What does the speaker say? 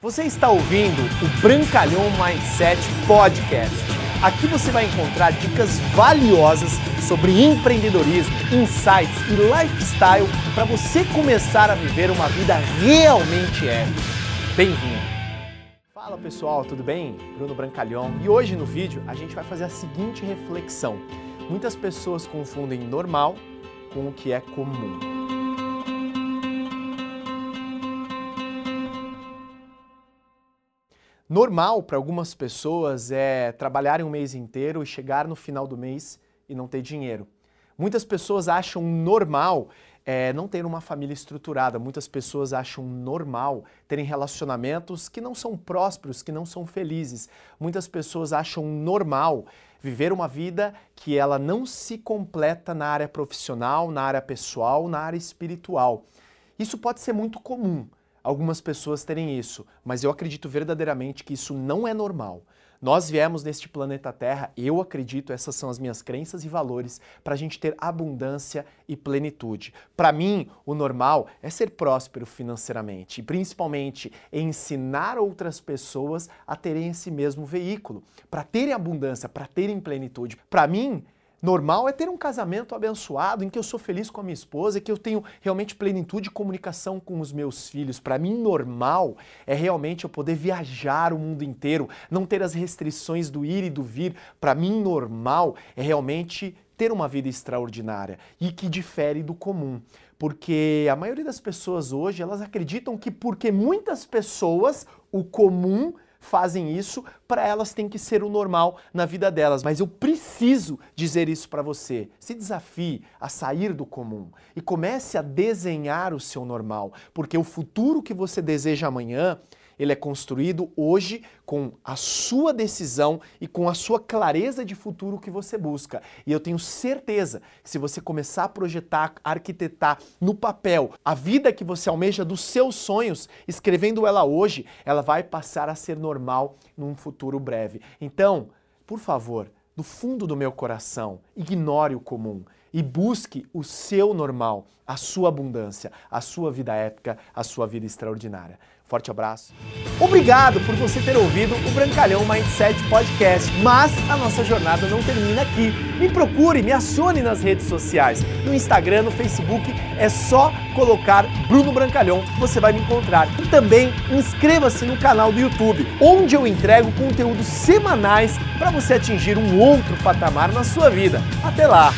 Você está ouvindo o Brancalhão Mindset Podcast. Aqui você vai encontrar dicas valiosas sobre empreendedorismo, insights e lifestyle para você começar a viver uma vida realmente épica. Bem-vindo! Fala pessoal, tudo bem? Bruno Brancalhão e hoje no vídeo a gente vai fazer a seguinte reflexão. Muitas pessoas confundem normal com o que é comum. Normal para algumas pessoas é trabalharem um mês inteiro e chegar no final do mês e não ter dinheiro. Muitas pessoas acham normal é, não ter uma família estruturada. Muitas pessoas acham normal terem relacionamentos que não são prósperos, que não são felizes. Muitas pessoas acham normal viver uma vida que ela não se completa na área profissional, na área pessoal, na área espiritual. Isso pode ser muito comum algumas pessoas terem isso, mas eu acredito verdadeiramente que isso não é normal. Nós viemos neste planeta Terra, eu acredito, essas são as minhas crenças e valores, para a gente ter abundância e plenitude. Para mim, o normal é ser próspero financeiramente e principalmente ensinar outras pessoas a terem esse mesmo veículo, para terem abundância, para terem plenitude. Para mim, Normal é ter um casamento abençoado em que eu sou feliz com a minha esposa, que eu tenho realmente plenitude de comunicação com os meus filhos. Para mim, normal é realmente eu poder viajar o mundo inteiro, não ter as restrições do ir e do vir. Para mim, normal é realmente ter uma vida extraordinária e que difere do comum. Porque a maioria das pessoas hoje, elas acreditam que porque muitas pessoas, o comum fazem isso, para elas tem que ser o normal na vida delas. Mas eu preciso dizer isso para você. Se desafie a sair do comum e comece a desenhar o seu normal, porque o futuro que você deseja amanhã ele é construído hoje com a sua decisão e com a sua clareza de futuro que você busca. E eu tenho certeza que se você começar a projetar, arquitetar no papel a vida que você almeja dos seus sonhos, escrevendo ela hoje, ela vai passar a ser normal num futuro breve. Então, por favor, do fundo do meu coração, ignore o comum e busque o seu normal, a sua abundância, a sua vida épica, a sua vida extraordinária. Forte abraço. Obrigado por você ter ouvido o Brancalhão Mindset Podcast. Mas a nossa jornada não termina aqui. Me procure, me acione nas redes sociais. No Instagram, no Facebook, é só colocar Bruno Brancalhão, você vai me encontrar. E também inscreva-se no canal do YouTube, onde eu entrego conteúdos semanais para você atingir um outro patamar na sua vida. Até lá!